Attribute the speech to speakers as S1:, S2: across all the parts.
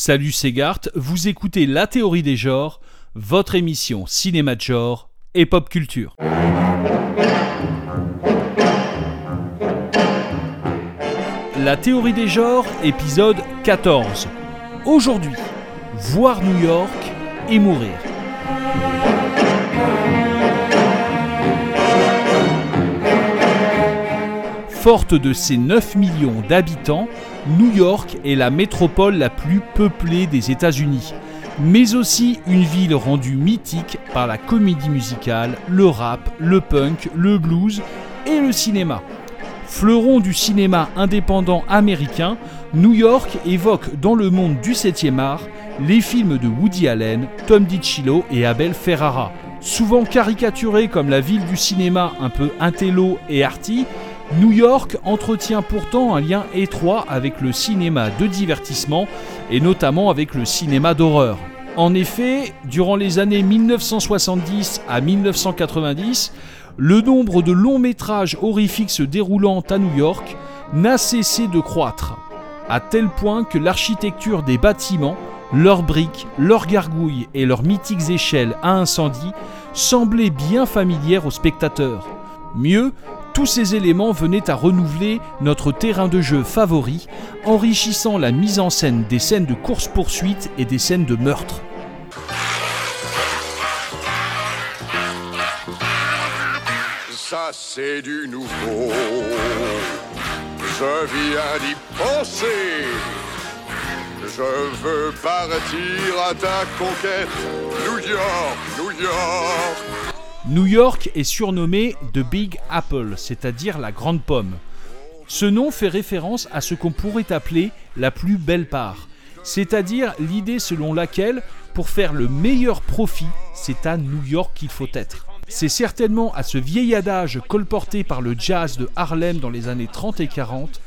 S1: Salut c'est Gart, vous écoutez La théorie des genres, votre émission cinéma de genre et pop culture. La théorie des genres, épisode 14. Aujourd'hui, voir New York et mourir. Forte de ses 9 millions d'habitants, New York est la métropole la plus peuplée des États-Unis, mais aussi une ville rendue mythique par la comédie musicale, le rap, le punk, le blues et le cinéma. Fleuron du cinéma indépendant américain, New York évoque dans le monde du 7e art les films de Woody Allen, Tom DiCillo et Abel Ferrara. Souvent caricaturés comme la ville du cinéma un peu intello et arty, New York entretient pourtant un lien étroit avec le cinéma de divertissement et notamment avec le cinéma d'horreur. En effet, durant les années 1970 à 1990, le nombre de longs métrages horrifiques se déroulant à New York n'a cessé de croître, à tel point que l'architecture des bâtiments, leurs briques, leurs gargouilles et leurs mythiques échelles à incendie semblaient bien familières aux spectateurs. Mieux, tous ces éléments venaient à renouveler notre terrain de jeu favori, enrichissant la mise en scène des scènes de course-poursuite et des scènes de meurtre.
S2: Ça c'est du nouveau. Je viens d'y penser. Je veux partir à ta conquête. New York, New York.
S1: New York est surnommé The Big Apple, c'est-à-dire la grande pomme. Ce nom fait référence à ce qu'on pourrait appeler la plus belle part, c'est-à-dire l'idée selon laquelle, pour faire le meilleur profit, c'est à New York qu'il faut être. C'est certainement à ce vieil adage colporté par le jazz de Harlem dans les années 30 et 40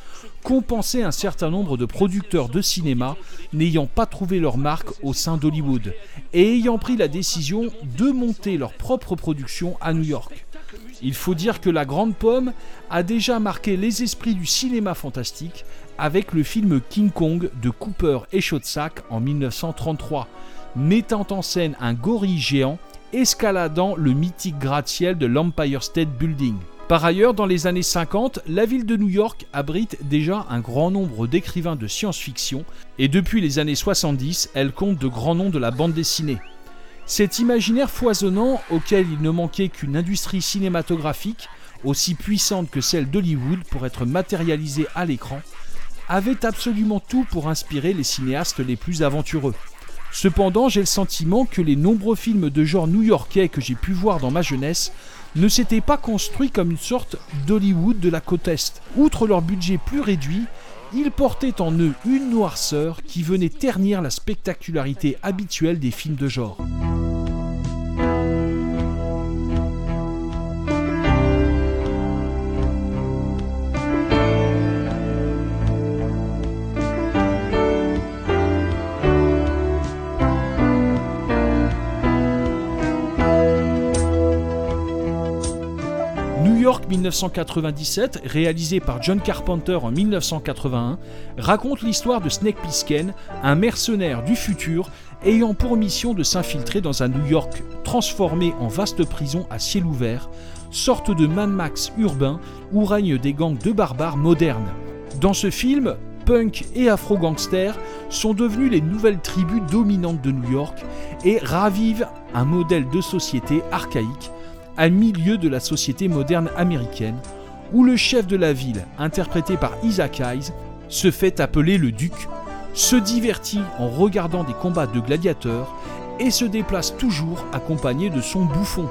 S1: compenser un certain nombre de producteurs de cinéma n'ayant pas trouvé leur marque au sein d'Hollywood et ayant pris la décision de monter leur propre production à New York. Il faut dire que La Grande Pomme a déjà marqué les esprits du cinéma fantastique avec le film King Kong de Cooper et Schotzak en 1933, mettant en scène un gorille géant escaladant le mythique gratte-ciel de l'Empire State Building. Par ailleurs, dans les années 50, la ville de New York abrite déjà un grand nombre d'écrivains de science-fiction, et depuis les années 70, elle compte de grands noms de la bande dessinée. Cet imaginaire foisonnant, auquel il ne manquait qu'une industrie cinématographique, aussi puissante que celle d'Hollywood pour être matérialisée à l'écran, avait absolument tout pour inspirer les cinéastes les plus aventureux. Cependant, j'ai le sentiment que les nombreux films de genre new-yorkais que j'ai pu voir dans ma jeunesse ne s'étaient pas construits comme une sorte d'Hollywood de la côte Est. Outre leur budget plus réduit, ils portaient en eux une noirceur qui venait ternir la spectacularité habituelle des films de genre. 1997, réalisé par John Carpenter en 1981, raconte l'histoire de Snake Plissken, un mercenaire du futur ayant pour mission de s'infiltrer dans un New York transformé en vaste prison à ciel ouvert, sorte de Mad Max urbain où règnent des gangs de barbares modernes. Dans ce film, punk et afro-gangsters sont devenus les nouvelles tribus dominantes de New York et ravivent un modèle de société archaïque à milieu de la société moderne américaine, où le chef de la ville, interprété par Isaac Hayes, se fait appeler le duc, se divertit en regardant des combats de gladiateurs et se déplace toujours accompagné de son bouffon.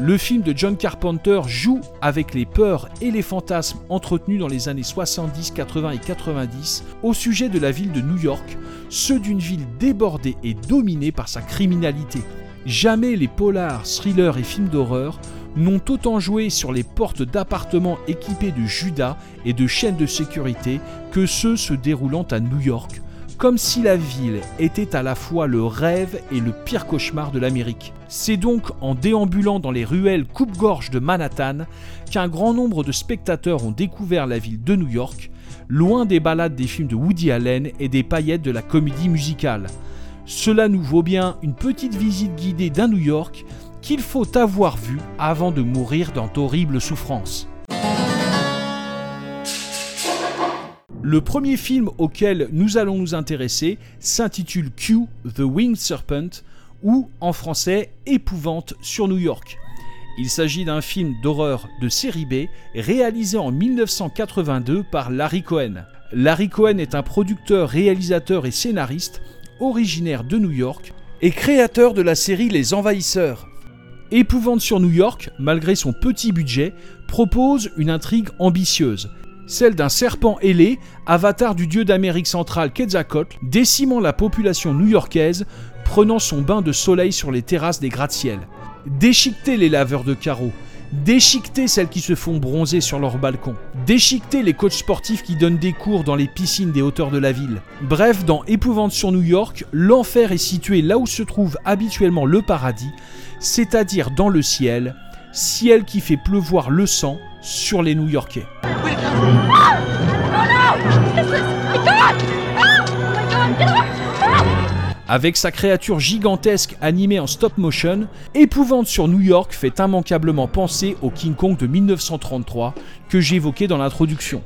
S1: Le film de John Carpenter joue avec les peurs et les fantasmes entretenus dans les années 70, 80 et 90 au sujet de la ville de New York, ceux d'une ville débordée et dominée par sa criminalité. Jamais les polars, thrillers et films d'horreur n'ont autant joué sur les portes d'appartements équipés de Judas et de chaînes de sécurité que ceux se déroulant à New York, comme si la ville était à la fois le rêve et le pire cauchemar de l'Amérique. C'est donc en déambulant dans les ruelles coupe-gorge de Manhattan qu'un grand nombre de spectateurs ont découvert la ville de New York, loin des balades des films de Woody Allen et des paillettes de la comédie musicale. Cela nous vaut bien une petite visite guidée d'un New York qu'il faut avoir vu avant de mourir dans d'horribles souffrances. Le premier film auquel nous allons nous intéresser s'intitule Q, The Winged Serpent, ou en français Épouvante sur New York. Il s'agit d'un film d'horreur de série B réalisé en 1982 par Larry Cohen. Larry Cohen est un producteur, réalisateur et scénariste originaire de New York et créateur de la série Les Envahisseurs. Épouvante sur New York, malgré son petit budget, propose une intrigue ambitieuse, celle d'un serpent ailé, avatar du dieu d'Amérique centrale Quetzalcoatl, décimant la population new-yorkaise, prenant son bain de soleil sur les terrasses des gratte-ciel. Déchiqueter les laveurs de carreaux, déchiqueter celles qui se font bronzer sur leur balcon, déchiqueter les coachs sportifs qui donnent des cours dans les piscines des hauteurs de la ville. Bref, dans Épouvante sur New York, l'enfer est situé là où se trouve habituellement le paradis, c'est-à-dire dans le ciel, ciel qui fait pleuvoir le sang sur les New-Yorkais. Avec sa créature gigantesque animée en stop motion, Épouvante sur New York fait immanquablement penser au King Kong de 1933 que j'évoquais dans l'introduction.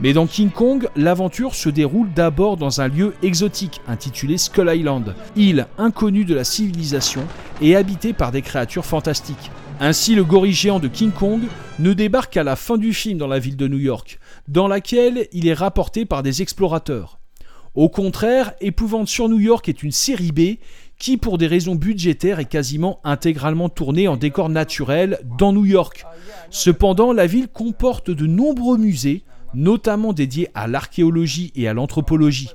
S1: Mais dans King Kong, l'aventure se déroule d'abord dans un lieu exotique intitulé Skull Island, île inconnue de la civilisation et habitée par des créatures fantastiques. Ainsi, le gorille géant de King Kong ne débarque qu'à la fin du film dans la ville de New York, dans laquelle il est rapporté par des explorateurs. Au contraire, Épouvante sur New York est une série B qui, pour des raisons budgétaires, est quasiment intégralement tournée en décor naturel dans New York. Cependant, la ville comporte de nombreux musées, notamment dédiés à l'archéologie et à l'anthropologie.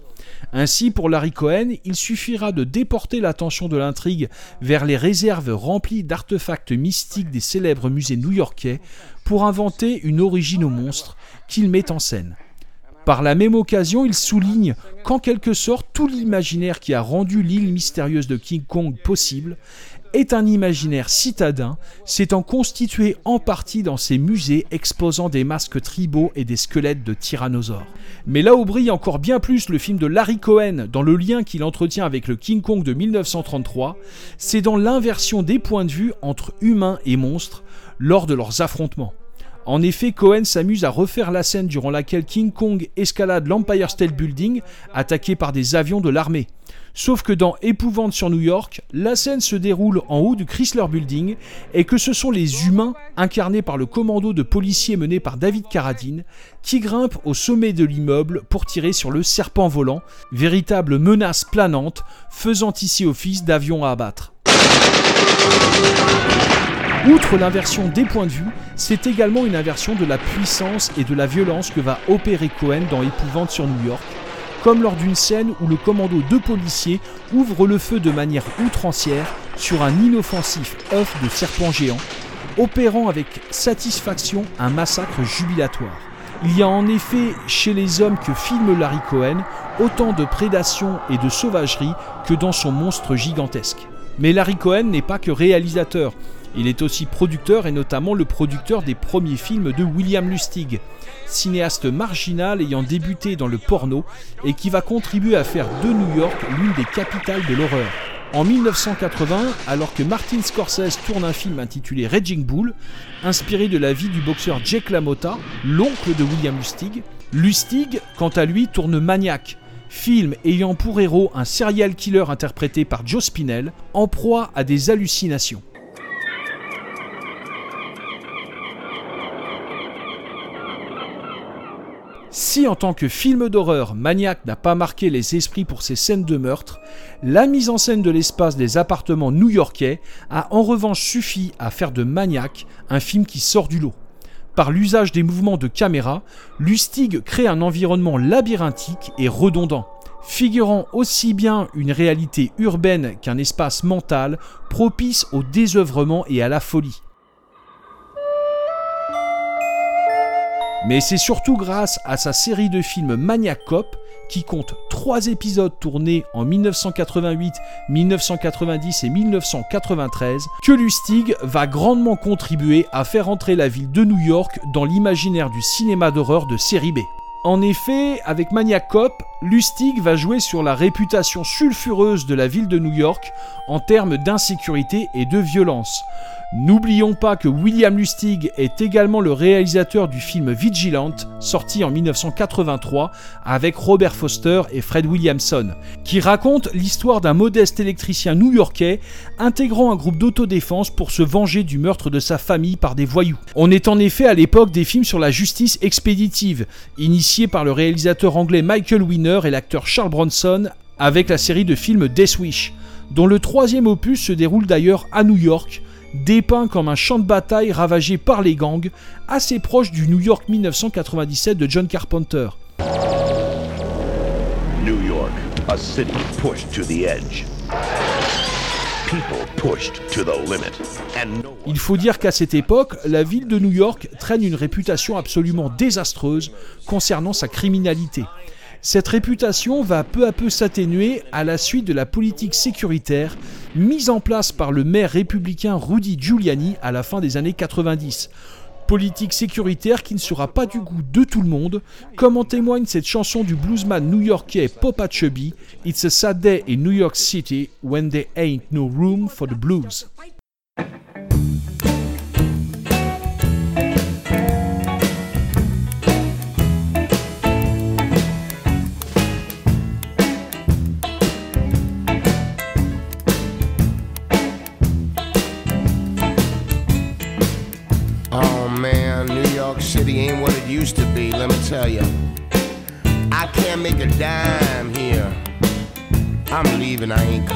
S1: Ainsi, pour Larry Cohen, il suffira de déporter l'attention de l'intrigue vers les réserves remplies d'artefacts mystiques des célèbres musées new-yorkais pour inventer une origine au monstre qu'il met en scène. Par la même occasion, il souligne qu'en quelque sorte, tout l'imaginaire qui a rendu l'île mystérieuse de King Kong possible est un imaginaire citadin, s'étant constitué en partie dans ces musées exposant des masques tribaux et des squelettes de tyrannosaures. Mais là où brille encore bien plus le film de Larry Cohen dans le lien qu'il entretient avec le King Kong de 1933, c'est dans l'inversion des points de vue entre humains et monstres lors de leurs affrontements. En effet, Cohen s'amuse à refaire la scène durant laquelle King Kong escalade l'Empire State Building, attaqué par des avions de l'armée. Sauf que dans Épouvante sur New York, la scène se déroule en haut du Chrysler Building et que ce sont les humains, incarnés par le commando de policiers mené par David Carradine, qui grimpent au sommet de l'immeuble pour tirer sur le serpent volant, véritable menace planante, faisant ici office d'avion à abattre. Outre l'inversion des points de vue, c'est également une inversion de la puissance et de la violence que va opérer Cohen dans Épouvante sur New York, comme lors d'une scène où le commando de policiers ouvre le feu de manière outrancière sur un inoffensif œuf de serpent géant, opérant avec satisfaction un massacre jubilatoire. Il y a en effet chez les hommes que filme Larry Cohen autant de prédation et de sauvagerie que dans son monstre gigantesque. Mais Larry Cohen n'est pas que réalisateur, il est aussi producteur et notamment le producteur des premiers films de William Lustig, cinéaste marginal ayant débuté dans le porno et qui va contribuer à faire de New York l'une des capitales de l'horreur. En 1980, alors que Martin Scorsese tourne un film intitulé Raging Bull, inspiré de la vie du boxeur Jake LaMotta, l'oncle de William Lustig, Lustig, quant à lui, tourne Maniac, film ayant pour héros un serial killer interprété par Joe Spinell, en proie à des hallucinations. Si en tant que film d'horreur, Maniac n'a pas marqué les esprits pour ses scènes de meurtre, la mise en scène de l'espace des appartements new-yorkais a en revanche suffi à faire de Maniac un film qui sort du lot. Par l'usage des mouvements de caméra, Lustig crée un environnement labyrinthique et redondant, figurant aussi bien une réalité urbaine qu'un espace mental propice au désœuvrement et à la folie. Mais c'est surtout grâce à sa série de films Maniac Cop, qui compte trois épisodes tournés en 1988, 1990 et 1993, que Lustig va grandement contribuer à faire entrer la ville de New York dans l'imaginaire du cinéma d'horreur de série B. En effet, avec Maniac Cop, Lustig va jouer sur la réputation sulfureuse de la ville de New York en termes d'insécurité et de violence. N'oublions pas que William Lustig est également le réalisateur du film Vigilante, sorti en 1983 avec Robert Foster et Fred Williamson, qui raconte l'histoire d'un modeste électricien new-yorkais intégrant un groupe d'autodéfense pour se venger du meurtre de sa famille par des voyous. On est en effet à l'époque des films sur la justice expéditive, initiés par le réalisateur anglais Michael Winner et l'acteur Charles Bronson avec la série de films Death Wish, dont le troisième opus se déroule d'ailleurs à New York, dépeint comme un champ de bataille ravagé par les gangs, assez proche du New York 1997 de John Carpenter.
S3: New York, a city pushed to the edge. People pushed to the limit. And no one
S1: Il faut dire qu'à cette époque, la ville de New York traîne une réputation absolument désastreuse concernant sa criminalité. Cette réputation va peu à peu s'atténuer à la suite de la politique sécuritaire mise en place par le maire républicain Rudy Giuliani à la fin des années 90. Politique sécuritaire qui ne sera pas du goût de tout le monde, comme en témoigne cette chanson du bluesman new-yorkais Papa Chubby, It's a sad day in New York City when there ain't no room for the blues.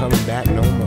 S4: Coming back no more.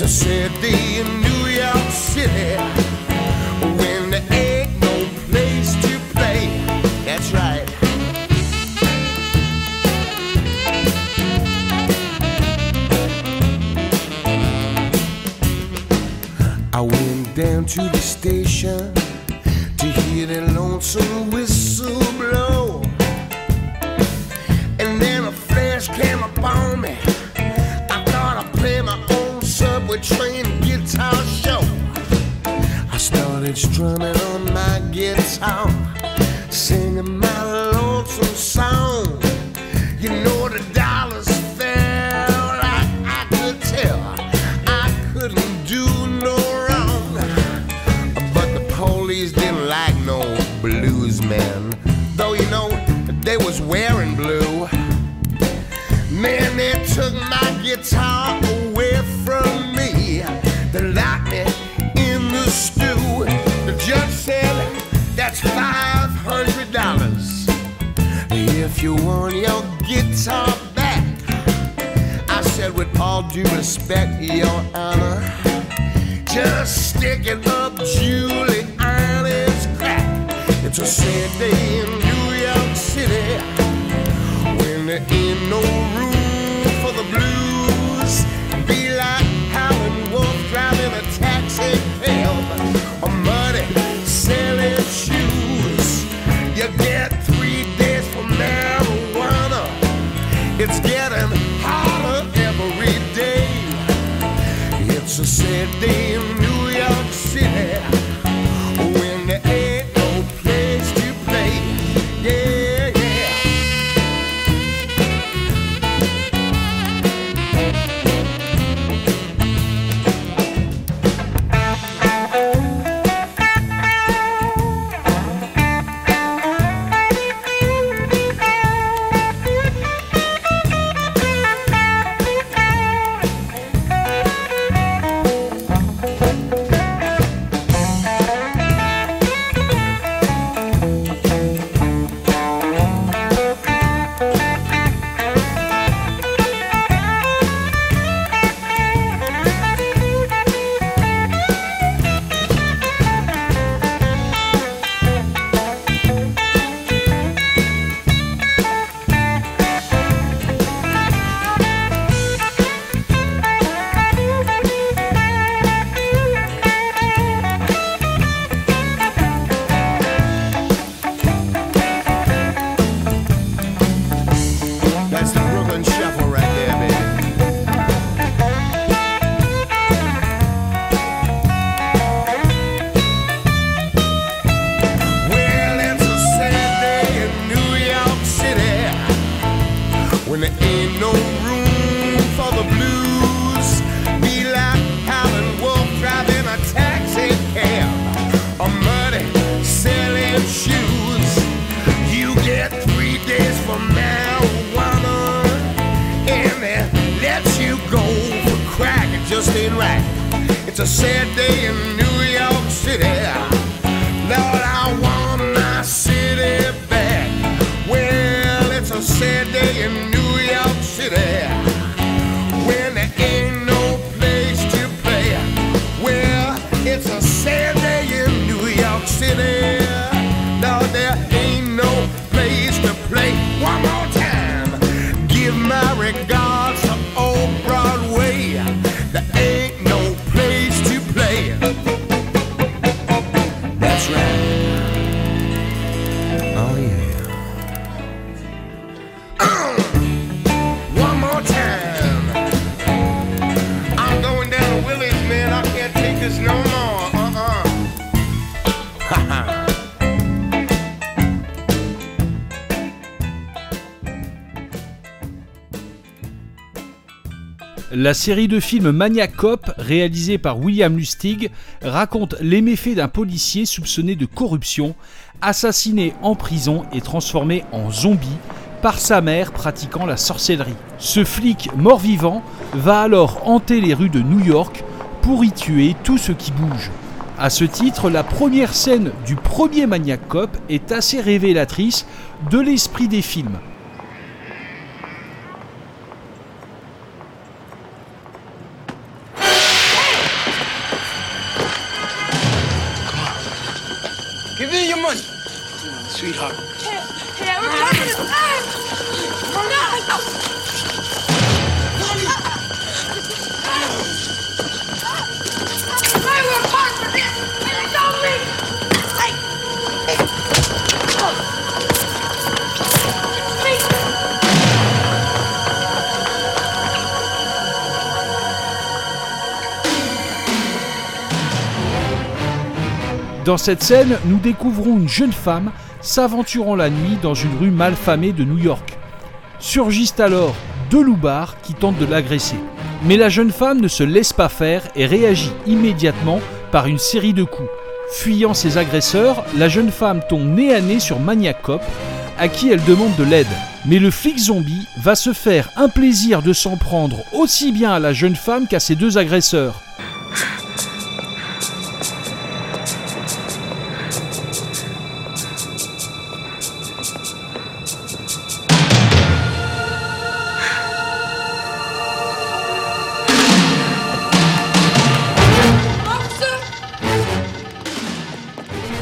S4: It's a sad day in New York City when there ain't no place to play. That's right. I went down to the station Man, they took my guitar away from me. They locked me in the stew. The judge said, that's five hundred dollars. If you want your guitar back, I said with all due respect, your honor, just stick it up Giuliani's crack. It's a sad day there ain't no room sad day in New York City.
S1: La série de films Maniac Cop, réalisée par William Lustig, raconte les méfaits d'un policier soupçonné de corruption, assassiné en prison et transformé en zombie par sa mère pratiquant la sorcellerie. Ce flic mort-vivant va alors hanter les rues de New York pour y tuer tout ce qui bouge. À ce titre, la première scène du premier Maniac Cop est assez révélatrice de l'esprit des films. Dans cette scène, nous découvrons une jeune femme s'aventurant la nuit dans une rue malfamée de New York. Surgissent alors deux loupards qui tentent de l'agresser. Mais la jeune femme ne se laisse pas faire et réagit immédiatement par une série de coups. Fuyant ses agresseurs, la jeune femme tombe nez à nez sur Maniac Cop, à qui elle demande de l'aide. Mais le flic zombie va se faire un plaisir de s'en prendre aussi bien à la jeune femme qu'à ses deux agresseurs.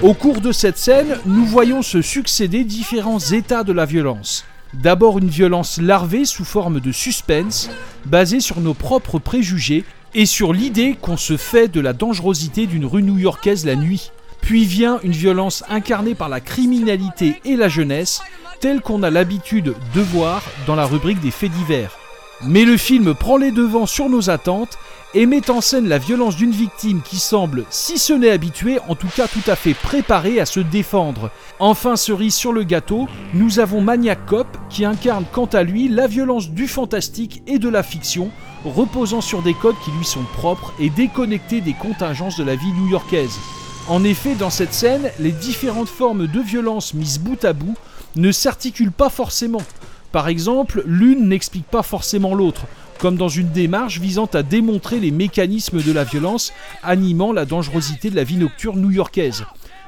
S1: Au cours de cette scène, nous voyons se succéder différents états de la violence. D'abord une violence larvée sous forme de suspense, basée sur nos propres préjugés et sur l'idée qu'on se fait de la dangerosité d'une rue new-yorkaise la nuit. Puis vient une violence incarnée par la criminalité et la jeunesse, tel qu'on a l'habitude de voir dans la rubrique des faits divers. Mais le film prend les devants sur nos attentes et met en scène la violence d'une victime qui semble, si ce n'est habituée, en tout cas tout à fait préparée à se défendre. Enfin, cerise sur le gâteau, nous avons Maniac Cop qui incarne quant à lui la violence du fantastique et de la fiction, reposant sur des codes qui lui sont propres et déconnectés des contingences de la vie new-yorkaise. En effet, dans cette scène, les différentes formes de violence mises bout à bout ne s'articulent pas forcément. Par exemple, l'une n'explique pas forcément l'autre, comme dans une démarche visant à démontrer les mécanismes de la violence animant la dangerosité de la vie nocturne new-yorkaise.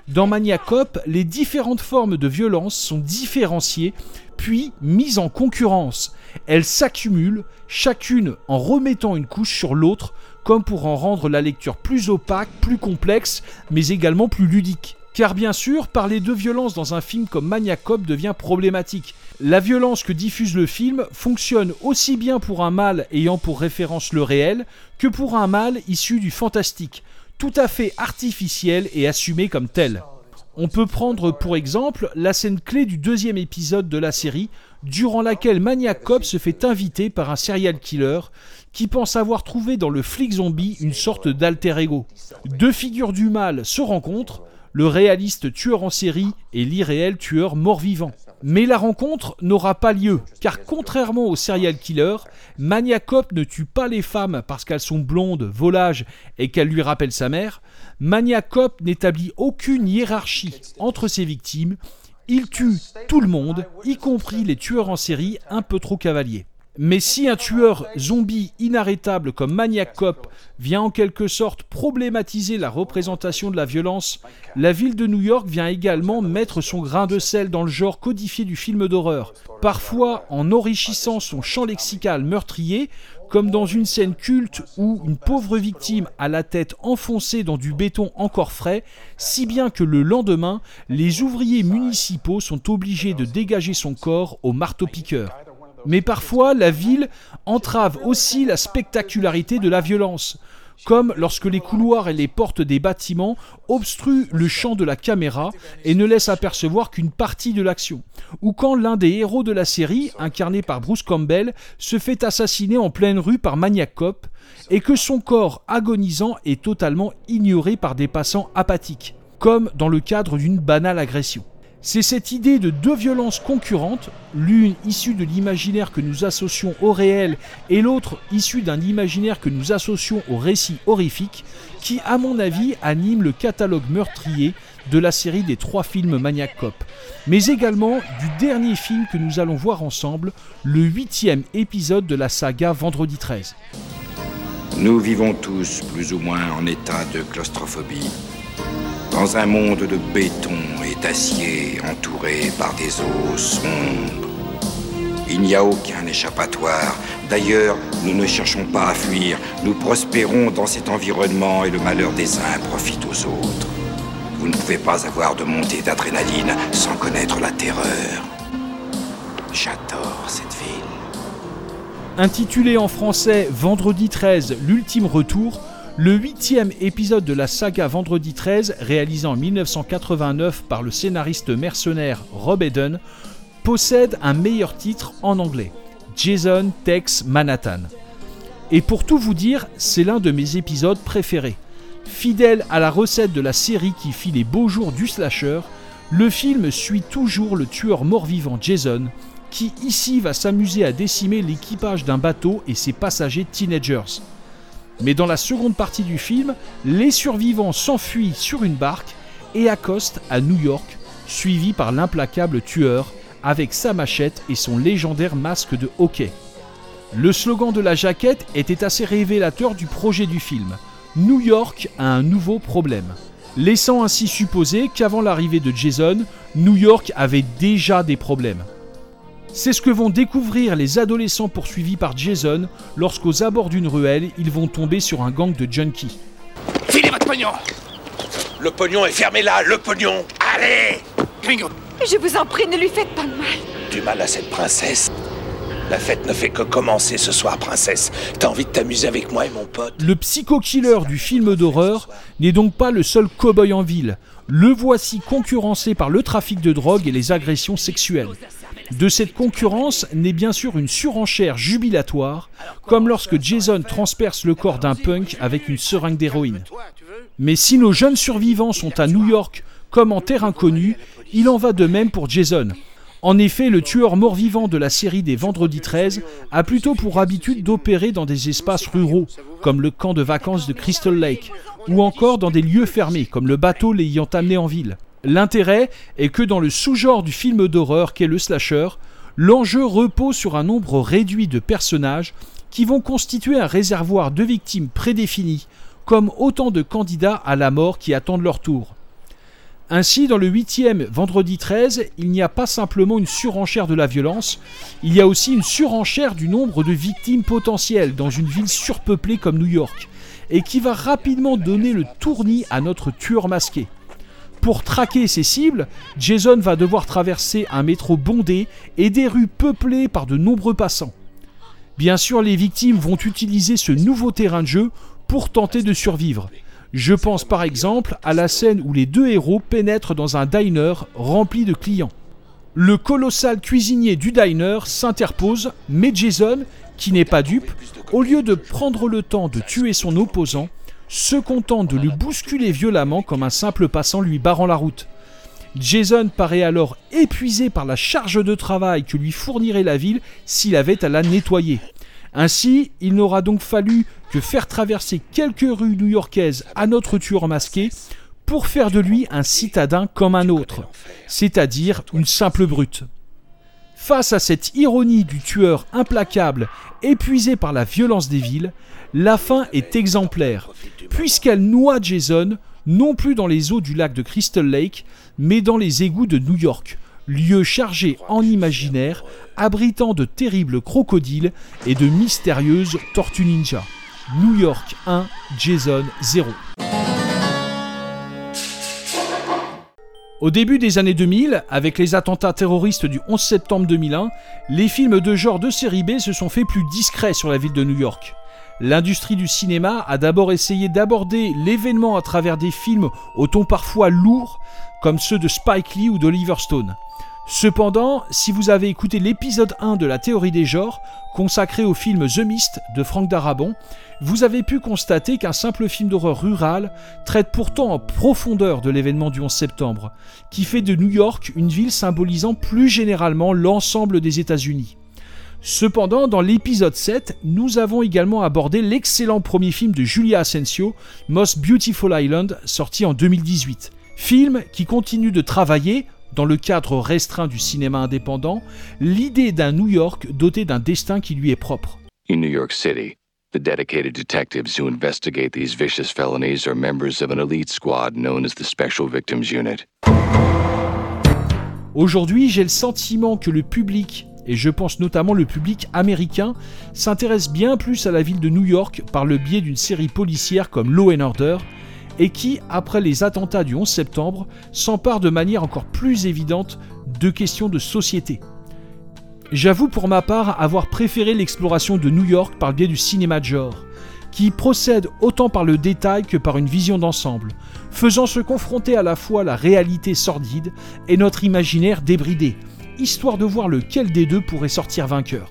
S1: Dans Maniac Cop, les différentes formes de violence sont différenciées puis mises en concurrence. Elles s'accumulent, chacune en remettant une couche sur l'autre, comme pour en rendre la lecture plus opaque, plus complexe, mais également plus ludique. Car bien sûr, parler de violence dans un film comme Maniac Cop devient problématique. La violence que diffuse le film fonctionne aussi bien pour un mal ayant pour référence le réel que pour un mal issu du fantastique, tout à fait artificiel et assumé comme tel. On peut prendre pour exemple la scène clé du deuxième épisode de la série, durant laquelle Maniac Cop se fait inviter par un serial killer qui pense avoir trouvé dans le flic zombie une sorte d'alter ego. Deux figures du mal se rencontrent, le réaliste tueur en série et l'irréel tueur mort-vivant. Mais la rencontre n'aura pas lieu, car contrairement au serial killer, Maniac Cop ne tue pas les femmes parce qu'elles sont blondes, volages et qu'elles lui rappellent sa mère. Maniac Cop n'établit aucune hiérarchie entre ses victimes. Il tue tout le monde, y compris les tueurs en série un peu trop cavaliers. Mais si un tueur zombie inarrêtable comme Maniac Cop vient en quelque sorte problématiser la représentation de la violence, la ville de New York vient également mettre son grain de sel dans le genre codifié du film d'horreur, parfois en enrichissant son champ lexical meurtrier, comme dans une scène culte où une pauvre victime a la tête enfoncée dans du béton encore frais, si bien que le lendemain, les ouvriers municipaux sont obligés de dégager son corps au marteau-piqueur. Mais parfois, la ville entrave aussi la spectacularité de la violence, comme lorsque les couloirs et les portes des bâtiments obstruent le champ de la caméra et ne laissent apercevoir qu'une partie de l'action, ou quand l'un des héros de la série, incarné par Bruce Campbell, se fait assassiner en pleine rue par Maniac Cop, et que son corps agonisant est totalement ignoré par des passants apathiques, comme dans le cadre d'une banale agression. C'est cette idée de deux violences concurrentes, l'une issue de l'imaginaire que nous associons au réel et l'autre issue d'un imaginaire que nous associons au récit horrifique, qui, à mon avis, anime le catalogue meurtrier de la série des trois films Maniac Cop, mais également du dernier film que nous allons voir ensemble, le huitième épisode de la saga Vendredi 13.
S5: Nous vivons tous plus ou moins en état de claustrophobie. Dans un monde de béton et d'acier entouré par des eaux sombres. Il n'y a aucun échappatoire. D'ailleurs, nous ne cherchons pas à fuir. Nous prospérons dans cet environnement et le malheur des uns profite aux autres. Vous ne pouvez pas avoir de montée d'adrénaline sans connaître la terreur. J'adore cette ville.
S1: Intitulé en français Vendredi 13, l'ultime retour, le huitième épisode de la saga Vendredi 13, réalisé en 1989 par le scénariste mercenaire Rob Eden, possède un meilleur titre en anglais, Jason Takes Manhattan. Et pour tout vous dire, c'est l'un de mes épisodes préférés. Fidèle à la recette de la série qui fit les beaux jours du slasher, le film suit toujours le tueur mort-vivant Jason, qui ici va s'amuser à décimer l'équipage d'un bateau et ses passagers teenagers. Mais dans la seconde partie du film, les survivants s'enfuient sur une barque et accostent à New York, suivis par l'implacable tueur avec sa machette et son légendaire masque de hockey. Le slogan de la jaquette était assez révélateur du projet du film. New York a un nouveau problème. Laissant ainsi supposer qu'avant l'arrivée de Jason, New York avait déjà des problèmes. C'est ce que vont découvrir les adolescents poursuivis par Jason lorsqu'aux abords d'une ruelle, ils vont tomber sur un gang de junkies.
S6: Filez votre pognon
S7: Le pognon est fermé là, le pognon
S6: Allez Gringo
S8: Je vous en prie, ne lui faites pas de mal.
S7: Du mal à cette princesse. La fête ne fait que commencer ce soir, princesse. T'as envie de t'amuser avec moi et mon pote?
S1: Le psycho-killer du film d'horreur n'est donc pas le seul cow-boy en ville. Le voici concurrencé par le trafic de drogue et les agressions sexuelles. De cette concurrence naît bien sûr une surenchère jubilatoire, comme lorsque Jason transperce le corps d'un punk avec une seringue d'héroïne. Mais si nos jeunes survivants sont à New York comme en terre inconnue, il en va de même pour Jason. En effet, le tueur mort-vivant de la série des Vendredis 13 a plutôt pour habitude d'opérer dans des espaces ruraux, comme le camp de vacances de Crystal Lake, ou encore dans des lieux fermés, comme le bateau l'ayant amené en ville. L'intérêt est que dans le sous-genre du film d'horreur qu'est le slasher, l'enjeu repose sur un nombre réduit de personnages qui vont constituer un réservoir de victimes prédéfinies, comme autant de candidats à la mort qui attendent leur tour. Ainsi, dans le huitième vendredi 13, il n'y a pas simplement une surenchère de la violence, il y a aussi une surenchère du nombre de victimes potentielles dans une ville surpeuplée comme New York, et qui va rapidement donner le tournis à notre tueur masqué. Pour traquer ses cibles, Jason va devoir traverser un métro bondé et des rues peuplées par de nombreux passants. Bien sûr, les victimes vont utiliser ce nouveau terrain de jeu pour tenter de survivre. Je pense par exemple à la scène où les deux héros pénètrent dans un diner rempli de clients. Le colossal cuisinier du diner s'interpose, mais Jason, qui n'est pas dupe, au lieu de prendre le temps de tuer son opposant, se contente de le bousculer violemment comme un simple passant lui barrant la route. Jason paraît alors épuisé par la charge de travail que lui fournirait la ville s'il avait à la nettoyer. Ainsi, il n'aura donc fallu que faire traverser quelques rues new-yorkaises à notre tueur masqué pour faire de lui un citadin comme un autre, c'est-à-dire une simple brute. Face à cette ironie du tueur implacable, épuisé par la violence des villes, la fin est exemplaire, puisqu'elle noie Jason non plus dans les eaux du lac de Crystal Lake, mais dans les égouts de New York, lieu chargé en imaginaire, abritant de terribles crocodiles et de mystérieuses tortues ninja. New York 1, Jason 0. Au début des années 2000, avec les attentats terroristes du 11 septembre 2001, les films de genre de série B se sont fait plus discrets sur la ville de New York. L'industrie du cinéma a d'abord essayé d'aborder l'événement à travers des films au ton parfois lourd, comme ceux de Spike Lee ou d'Oliver Stone. Cependant, si vous avez écouté l'épisode 1 de la théorie des genres, consacré au film The Mist de Frank Darabont, vous avez pu constater qu'un simple film d'horreur rural traite pourtant en profondeur de l'événement du 11 septembre, qui fait de New York une ville symbolisant plus généralement l'ensemble des États-Unis. Cependant, dans l'épisode 7, nous avons également abordé l'excellent premier film de Julia Asensio, Most Beautiful Island, sorti en 2018. Film qui continue de travailler, dans le cadre restreint du cinéma indépendant, l'idée d'un New York doté d'un destin qui lui est propre.
S9: In New York City, the dedicated detectives who investigate these vicious felonies are members of an elite squad known as the Special Victims Unit.
S1: Aujourd'hui, j'ai le sentiment que le public, et je pense notamment le public américain, s'intéresse bien plus à la ville de New York par le biais d'une série policière comme Law and Order, et qui, après les attentats du 11 septembre, s'empare de manière encore plus évidente de questions de société. J'avoue pour ma part avoir préféré l'exploration de New York par le biais du cinéma de genre, qui procède autant par le détail que par une vision d'ensemble, faisant se confronter à la fois la réalité sordide et notre imaginaire débridé, histoire de voir lequel des deux pourrait sortir vainqueur.